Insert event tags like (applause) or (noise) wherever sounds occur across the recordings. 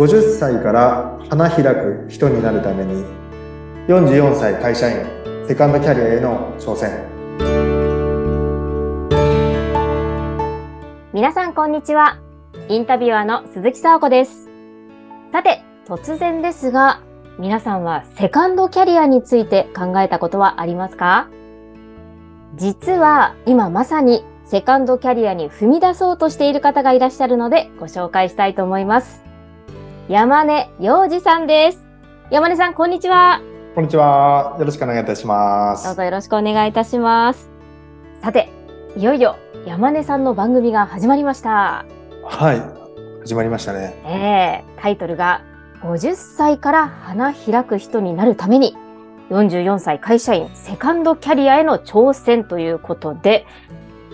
50歳から花開く人になるために44歳会社員セカンドキャリアへの挑戦。皆さんこんにちは。インタビュアーの鈴木沙子です。さて突然ですが皆さんはセカンドキャリアについて考えたことはありますか？実は今まさにセカンドキャリアに踏み出そうとしている方がいらっしゃるのでご紹介したいと思います。山根洋二さんです。山根さん、こんにちは。こんにちは。よろしくお願いいたします。どうぞよろしくお願いいたします。さて、いよいよ山根さんの番組が始まりました。はい、始まりましたね。ええー、タイトルが50歳から花開く人になるために44歳会社員セカンドキャリアへの挑戦ということで、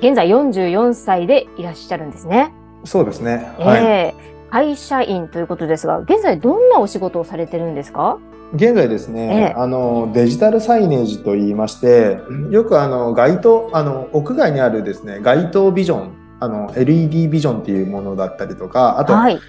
現在44歳でいらっしゃるんですね。そうですね。はい、えー、会社員ということですが、現在どんなお仕事をされてるんですか？現在ですね、えー、あのデジタルサイネージと言いましてよくあの街頭あの屋外にあるですね街頭ビジョンあの LED ビジョンっていうものだったりとかあと、はい、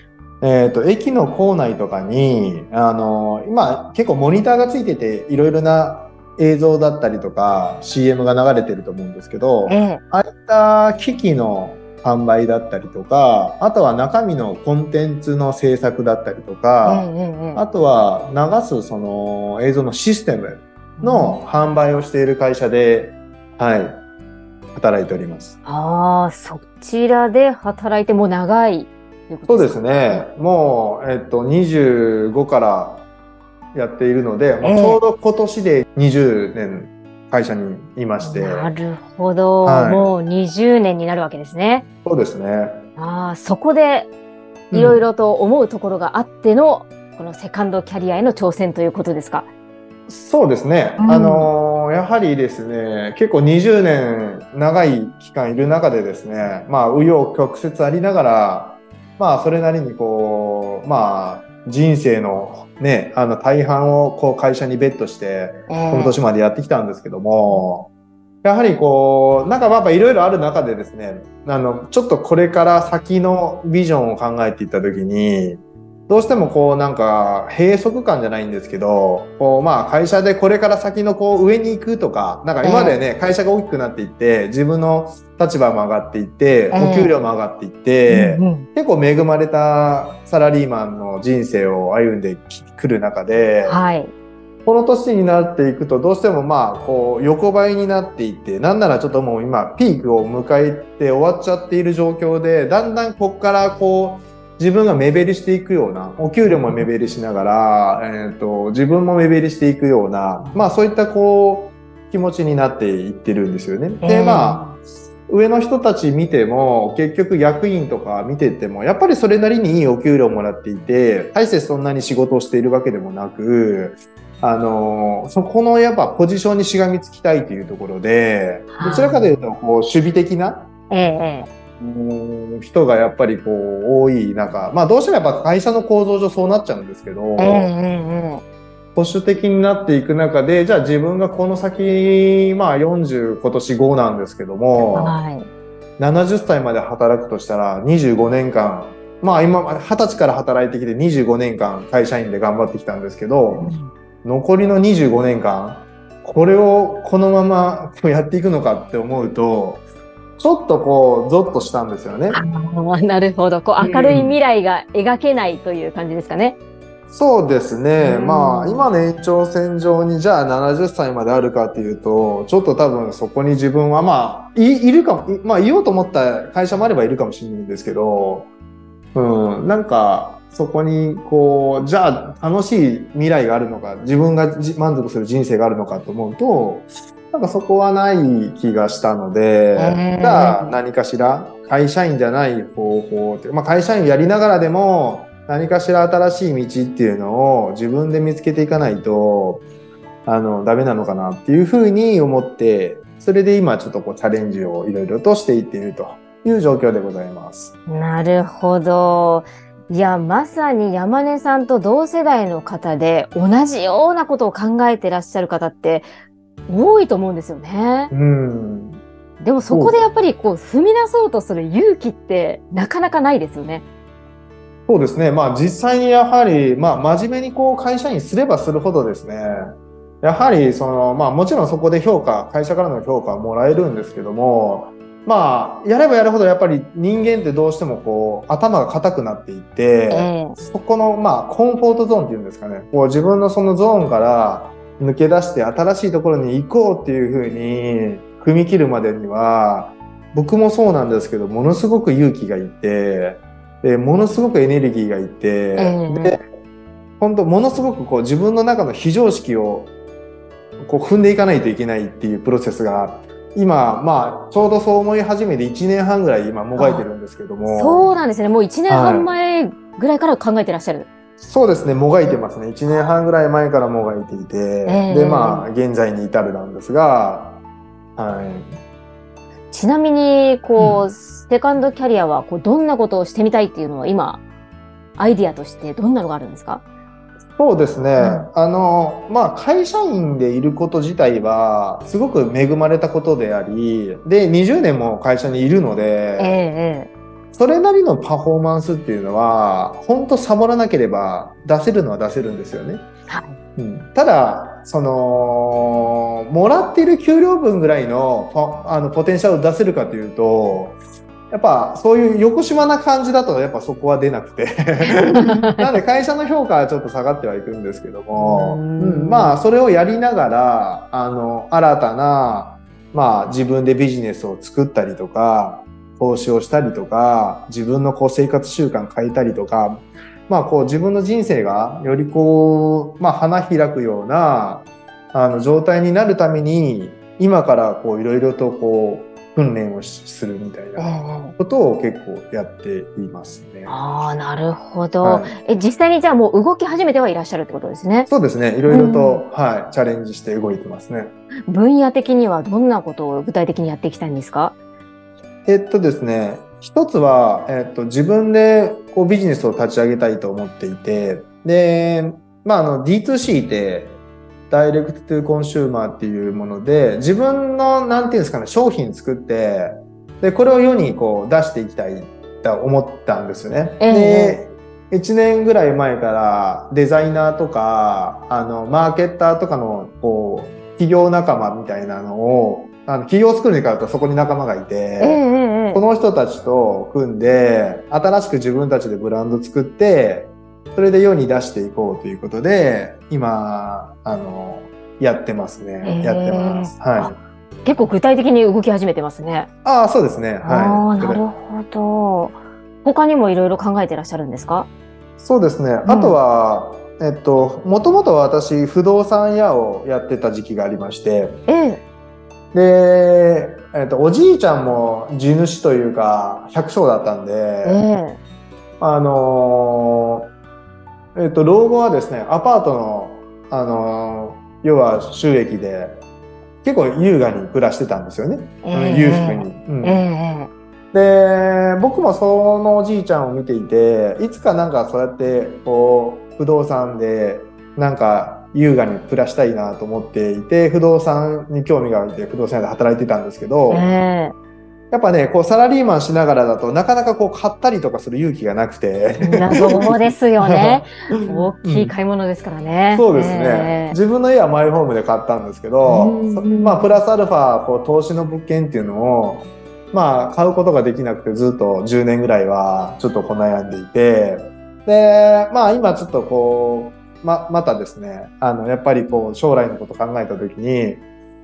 えーと、と駅の構内とかにあの今結構モニターがついてていろいろな映像だったりとか CM が流れてると思うんですけど、ええ、ああいった機器の販売だったりとかあとは中身のコンテンツの制作だったりとか、え、あとは流すその映像のシステムの販売をしている会社で、はい、働いております。ああ、そちらで働いても長いそうですね。もう、えっと、25からやっているので、えー、ちょうど今年で20年会社にいまして。なるほど、はい、もう20年になるわけですね。そうですね。ああ、そこでいろいろと思うところがあっての、うん、このセカンドキャリアへの挑戦ということですか？そうですね。うん、あのやはりですね、結構20年長い期間いる中でですね、まあ、紆余曲折ありながら、まあ、それなりにこう、まあ、人生のね、あの大半をこう会社にベットして、この年までやってきたんですけども、やはりこう、なんかやっぱいろいろある中でですね、あの、ちょっとこれから先のビジョンを考えていったときに、どうしてもこうなんか閉塞感じゃないんですけど、こうまあ会社でこれから先のこう上に行くとか、なんか今までね、会社が大きくなっていって、自分の立場も上がっていって、お給料も上がっていって、結構恵まれたサラリーマンの人生を歩んでくる中で、はい、この年になっていくとどうしてもまあこう横ばいになっていってなんならちょっともう今ピークを迎えて終わっちゃっている状況でだんだんここからこう自分が目減りしていくような、お給料も目減りしながら、えっ、ー、と、自分も目減りしていくような、まあそういったこう、気持ちになっていってるんですよね。で、まあ、上の人たち見ても、結局役員とか見てても、やっぱりそれなりにいいお給料もらっていて、大してそんなに仕事をしているわけでもなく、あの、そこのやっぱポジションにしがみつきたいというところで、どちらかというと、こう、守備的な、ええ人がやっぱりこう多い中、まあどうしてもやっぱ会社の構造上そうなっちゃうんですけど、保守的になっていく中で、じゃあ自分がこの先、まあ40今年5なんですけども、はい、70歳まで働くとしたら25年間、まあ今20歳から働いてきて25年間会社員で頑張ってきたんですけど、うん、残りの25年間、これをこのままやっていくのかって思うと、ちょっとこう、ゾッとしたんですよね。なるほど。こう、明るい未来が描けないという感じですかね。うん、そうですね。まあ、今の延長線上に、じゃあ70歳まであるかっていうと、ちょっと多分そこに自分は、まあ、いいるかも、まあ、いようと思った会社もあればいるかもしれないんですけど、うん、なんか、そこに、こう、じゃあ楽しい未来があるのか、自分が満足する人生があるのかと思うと、なんかそこはない気がしたので、じゃあ何かしら会社員じゃない方法って、まあ、会社員やりながらでも何かしら新しい道っていうのを自分で見つけていかないとあのダメなのかなっていうふうに思ってそれで今ちょっとこうチャレンジをいろいろとしていっているという状況でございます。なるほど。いや、まさに山根さんと同世代の方で同じようなことを考えてらっしゃる方って多いと思うんですよね。うん。でもそこでやっぱりこう踏み出そうとする勇気ってなかなかないですよね。そうですね。まあ実際にやはり、まあ真面目にこう会社員すればするほどですね、やはりその、まあもちろんそこで評価、会社からの評価はもらえるんですけども、まあやればやるほどやっぱり人間ってどうしてもこう頭が硬くなっていって、えそこのまあコンフォートゾーンっていうんですかね、こう自分のそのゾーンから抜け出して新しいところに行こうっていうふうに踏み切るまでには、僕もそうなんですけど、ものすごく勇気がいて、でものすごくエネルギーがいて、ええで、本当ものすごくこう自分の中の非常識をこう踏んでいかないといけないっていうプロセスが、今、まあ、ちょうどそう思い始めて1年半ぐらい今もがいてるんですけども。そうなんですね。もう1年半前ぐらいから考えてらっしゃる。そうですね、もがいてますね。1年半ぐらい前からもがいていて、ええで、まあ、現在に至るなんですが、はい。ちなみに、こう、セカンドキャリアは、こう、どんなことをしてみたいっていうのは今、アイディアとしてどんなのがあるんですか？そうですね、ん。あの、まあ、会社員でいること自体は、すごく恵まれたことであり、で、20年も会社にいるのえで、え。それなりのパフォーマンスっていうのは、本当サボらなければ出せるのは出せるんですよね。はい。うん、ただ、その、もらっている給料分ぐらいのポあのポテンシャルを出せるかというと、やっぱそういう横島な感じだとやっぱそこは出なくて。(laughs) なので会社の評価はちょっと下がってはいくんですけども、ううんん、まあそれをやりながら、あの、新たな、まあ自分でビジネスを作ったりとか、投資をしたりとか、自分のこう生活習慣変えたりとか、まあこう自分の人生がよりこう、まあ花開くような、あの状態になるために、今からこういろいろとこう訓練をしするみたいえなえことを結構やっていますね。ああ、なるほど、はいえ、実際にじゃあもう動き始めてはいらっしゃるってことですね？そうですね。いろいろと、はい、チャレンジして動いてますね。分野的にはどんなことを具体的にやっていきたいんですか？えっとですね、一つは、えっと、自分でこうビジネスを立ち上げたいと思っていて、で、まあ、あの、D2C って、ダイレクトトゥコンシューマーっていうもので、自分の、なんていうんですかね、商品作って、で、これを世にこう出していきたいと思ったんですよね。えで、1年ぐらい前からデザイナーとか、あの、マーケッターとかの、こう、企業仲間みたいなのを、あの企業作るに変わるとそこに仲間がいて、ええええその人たちと組んで、新しく自分たちでブランド作って、それで世に出していこうということで、今、あの、やってますね。へーやってます。はい。結構具体的に動き始めてますね。ああ、そうですね。はい。なるほど。他にもいろいろ考えてらっしゃるんですか？そうですね。あとは、えっと、もともと私、不動産屋をやってた時期がありまして、ええで、えっと、おじいちゃんも地主というか、百姓だったんで、ええあのーえっと、老後はですね、アパートの、あのー要は収益で、結構優雅に暮らしてたんですよね。ええ裕福に。うんええで、僕もそのおじいちゃんを見ていて、いつかなんかそうやって、こう、不動産で、なんか優雅に暮らしたいなと思っていて、不動産に興味があって、不動産屋で働いてたんですけど、えやっぱね、こうサラリーマンしながらだとなかなかこう買ったりとかする勇気がなくて。え謎ですよね。(laughs) 大きい買い物ですからね。そうですね、ええ自分の家はマイホームで買ったんですけど、まあ、プラスアルファこう投資の物件っていうのを、まあ、買うことができなくてずっと10年ぐらいはちょっとこう悩んでいてで、まあ、今ちょっとこうままたですねあのやっぱりこう将来のこと考えた時に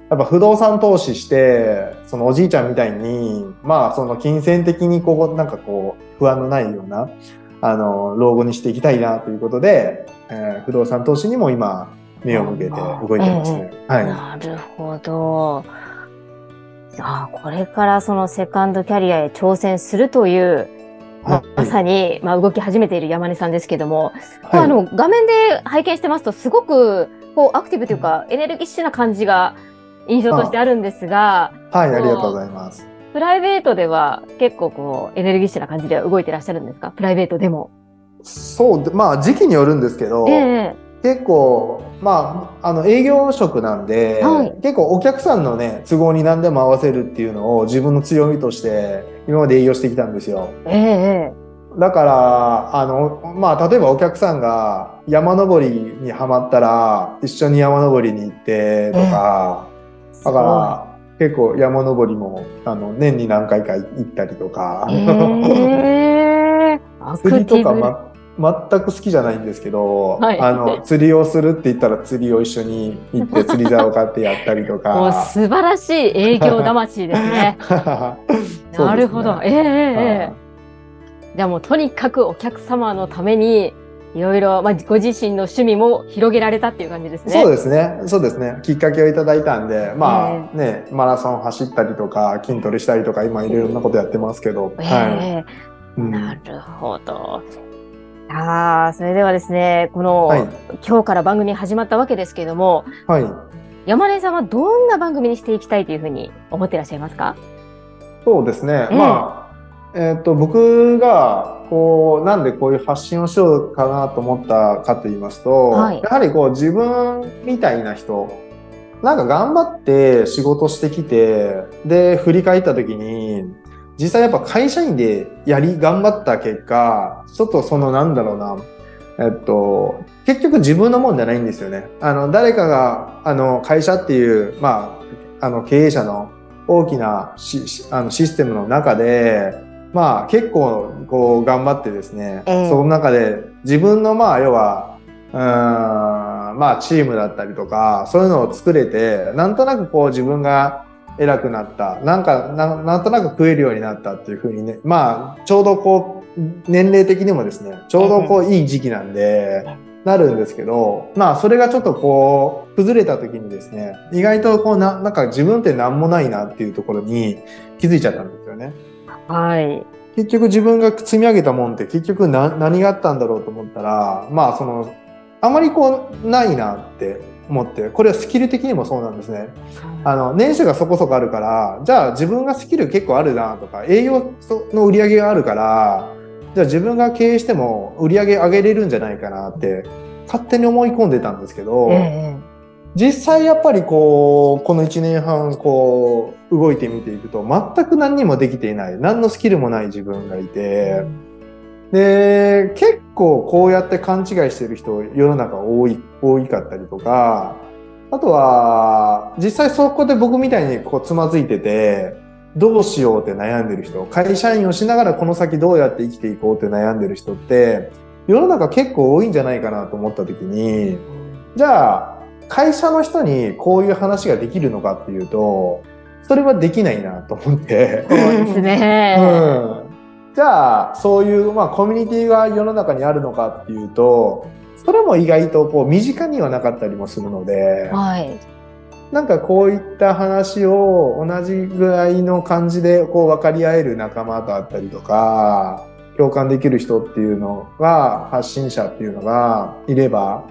やっぱ不動産投資してそのおじいちゃんみたいにまあその金銭的にこうなんかこう不安のないようなあの老後にしていきたいなということで、えー不動産投資にも今目を向けて動いてますね。はい。なるほど。あこれからそのセカンドキャリアへ挑戦するという、まさに、まあ、動き始めている山根さんですけども、はい。あの画面で拝見してますとすごくこうアクティブというか、エネルギッシュな感じが印象としてあるんですが、はい、ありがとうございます。プライベートでは結構こうエネルギッシュな感じで動いてらっしゃるんですか？プライベートでも。そうで、まあ時期によるんですけど、ええ結構、まあ、あの営業職なんで、はい。結構お客さんのね、都合に何でも合わせるっていうのを自分の強みとして今まで営業してきたんですよ。えええだから、あの、まあ、例えばお客さんが山登りにはまったら、一緒に山登りに行ってとか、だから、結構山登りも、あの、年に何回か行ったりとか、えー、(laughs) 釣りとか。ま、全く好きじゃないんですけど、はいあの、釣りをするって言ったら釣りを一緒に行って (laughs) 釣り竿を買ってやったりともうか。素晴らしい営業魂ですね。(laughs) ねなるほど。ええええええはいじゃあもうとにかくお客様のためにいろいろ、まあ、ご自身の趣味も広げられたっていう感じですね。そうですね。そうですね。きっかけをいただいたんで、まあね、マラソン走ったりとか、筋トレしたりとか、今いろんなことやってますけど。えはい。えうんなるほど。ああ、それではですね、この、はい。今日から番組始まったわけですけれども、はい。山根さんはどんな番組にしていきたいというふうに思っていらっしゃいますか？そうですね。ええまあ、えっ、と、僕が、こう、なんでこういう発信をしようかなと思ったかと言いますと、はいやはりこう、自分みたいな人、なんか頑張って仕事してきて、で、振り返った時に、実際やっぱ会社員でやり、頑張った結果、ちょっとそのなんだろうな、えっと、結局自分のもんじゃないんですよね。あの、誰かが、あの、会社っていう、まあ、あの、経営者の大きなシシあのシステムの中で、まあ結構こう頑張ってですね、ええその中で自分のまあ要は、うーん、まあチームだったりとか、そういうのを作れて、なんとなくこう自分が偉くなった、なんかな、なんとなく食えるようになったっていうふうにね、まあちょうどこう、年齢的にもですね、ちょうどこういい時期なんで、なるんですけど、まあそれがちょっとこう、崩れた時にですね、意外とこうな、なんか自分って何もないなっていうところに気づいちゃったんですよね。はい。結局自分が積み上げたもんって結局な何があったんだろうと思ったら、まあその、あまりこうないなって思って、これはスキル的にもそうなんですね。あの、年収がそこそこあるから、じゃあ自分がスキル結構あるなとか、営業の売り上げがあるから、じゃあ自分が経営しても売り上げ上げれるんじゃないかなって勝手に思い込んでたんですけど、ええ実際やっぱりこう、この1年半こう、動いてみていくと、全く何にもできていない、何のスキルもない自分がいて、で、結構こうやって勘違いしてる人、世の中多い、多いかったりとか、あとは、実際そこで僕みたいにこうつまずいてて、どうしようって悩んでる人、会社員をしながらこの先どうやって生きていこうって悩んでる人って、世の中結構多いんじゃないかなと思った時に、じゃあ、会社の人にこういう話ができるのかっていうと、それはできないなと思って。そうですね。うん。じゃあ、そういう、まあ、コミュニティが世の中にあるのかっていうと、それも意外とこう身近にはなかったりもするので、はい。なんかこういった話を同じぐらいの感じでこう分かり合える仲間だったりとか、共感できる人っていうのが、発信者っていうのがいれば、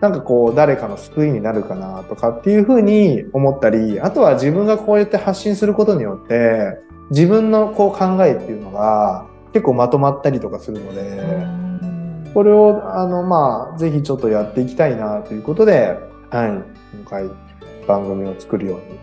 なんかこう誰かの救いになるかなとかっていうふうに思ったり、あとは自分がこうやって発信することによって、自分のこう考えっていうのが結構まとまったりとかするので、これをあのまあぜひちょっとやっていきたいなということで、はい、今回番組を作るように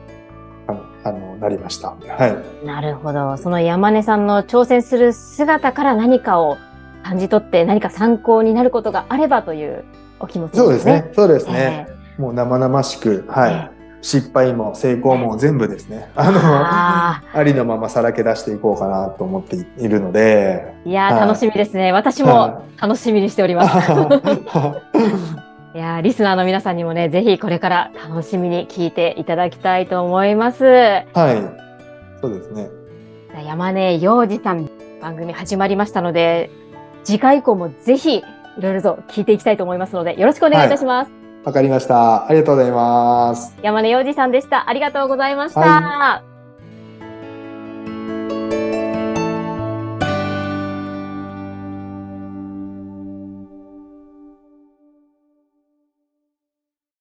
あのあのなりました。はい。なるほど。その山根さんの挑戦する姿から何かを感じ取って何か参考になることがあればというお気持ちですね。そうですね。そうですね。えもう生々しく、はえい。失敗も成功も全部ですね。あの、あありのままさらけ出していこうかなと思っているので。いやー、はい楽しみですね。私もは楽しみにしております。(laughs) いやーリスナーの皆さんにもね、ぜひこれから楽しみに聞いていただきたいと思います。はい。そうですね。山根洋二さん、番組始まりましたので、次回以降もぜひいろいろと聞いていきたいと思いますので、よろしくお願いいたします。わかりました。ありがとうございます。山根洋二さんでした。ありがとうございました。は